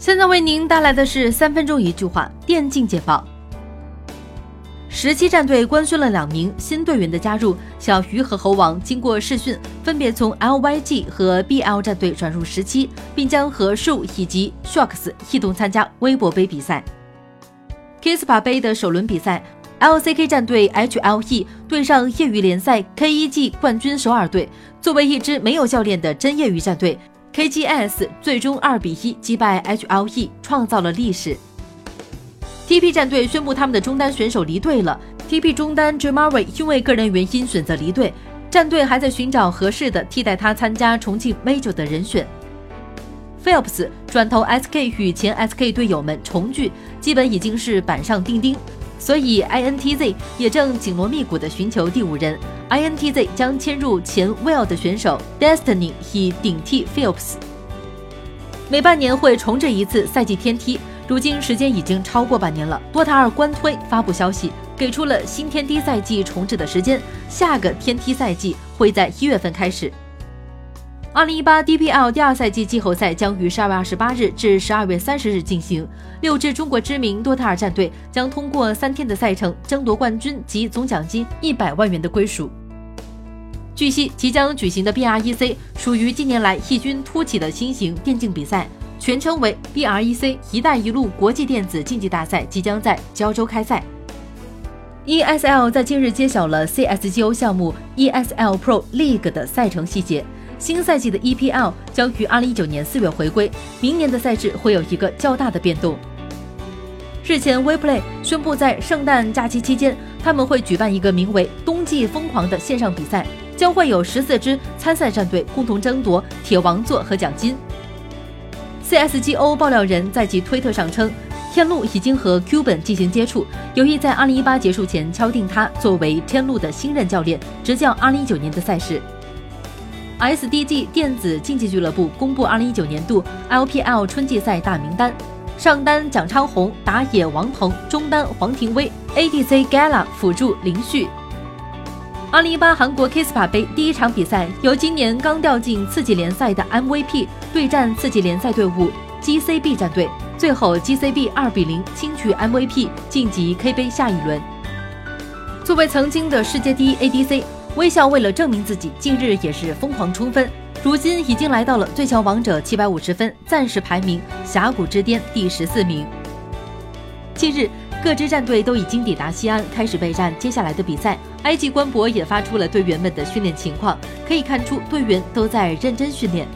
现在为您带来的是三分钟一句话电竞简报。十七战队官宣了两名新队员的加入，小鱼和猴王经过试训，分别从 LYG 和 BL 战队转入十七，并将和树以及 Shocks 一同参加微博杯比赛。Kispa 杯的首轮比赛，LCK 战队 HLE 对上业余联赛 KEG 冠军首尔队。作为一支没有教练的真业余战队，KGS 最终二比一击败 HLE，创造了历史。TP 战队宣布他们的中单选手离队了。TP 中单 Jamari 因为个人原因选择离队，战队还在寻找合适的替代他参加重庆 Major 的人选。Phelps 转投 SK 与前 SK 队友们重聚，基本已经是板上钉钉，所以 INTZ 也正紧锣密鼓地寻求第五人。INTZ 将迁入前 Well 的选手 Destiny 以顶替 Philips。每半年会重置一次赛季天梯。如今时间已经超过半年了，DOTA 二官推发布消息，给出了新天梯赛季重置的时间，下个天梯赛季会在一月份开始。二零一八 DPL 第二赛季季后赛将于十二月二十八日至十二月三十日进行，六支中国知名多塔尔战队将通过三天的赛程争夺冠军及总奖金一百万元的归属。据悉，即将举行的 BREC 属于近年来异军突起的新型电竞比赛。全称为 BREC“ 一带一路”国际电子竞技大赛，即将在胶州开赛。ESL 在近日揭晓了 CS:GO 项目 ESL Pro League 的赛程细节。新赛季的 EPL 将于2019年4月回归，明年的赛制会有一个较大的变动。日前，WePlay 宣布在圣诞假期期间，他们会举办一个名为“冬季疯狂”的线上比赛，将会有十四支参赛战队共同争夺铁王座和奖金。CS:GO 爆料人在其推特上称，天路已经和 Q 本进行接触，有意在2018结束前敲定他作为天路的新任教练，执教2019年的赛事。SDG 电子竞技俱乐部公布2019年度 LPL 春季赛大名单，上单蒋昌宏，打野王鹏，中单黄廷威，ADC Gala，辅助林旭。二零一八韩国 Kispa 杯第一场比赛，由今年刚掉进次级联赛的 MVP 对战次级联赛队伍 GCB 战队，最后 GCB 二比零轻取 MVP，晋级 K 杯下一轮。作为曾经的世界第一 ADC，微笑为了证明自己，近日也是疯狂冲分，如今已经来到了最强王者七百五十分，暂时排名峡谷之巅第十四名。近日。各支战队都已经抵达西安，开始备战接下来的比赛。IG 官博也发出了队员们的训练情况，可以看出队员都在认真训练。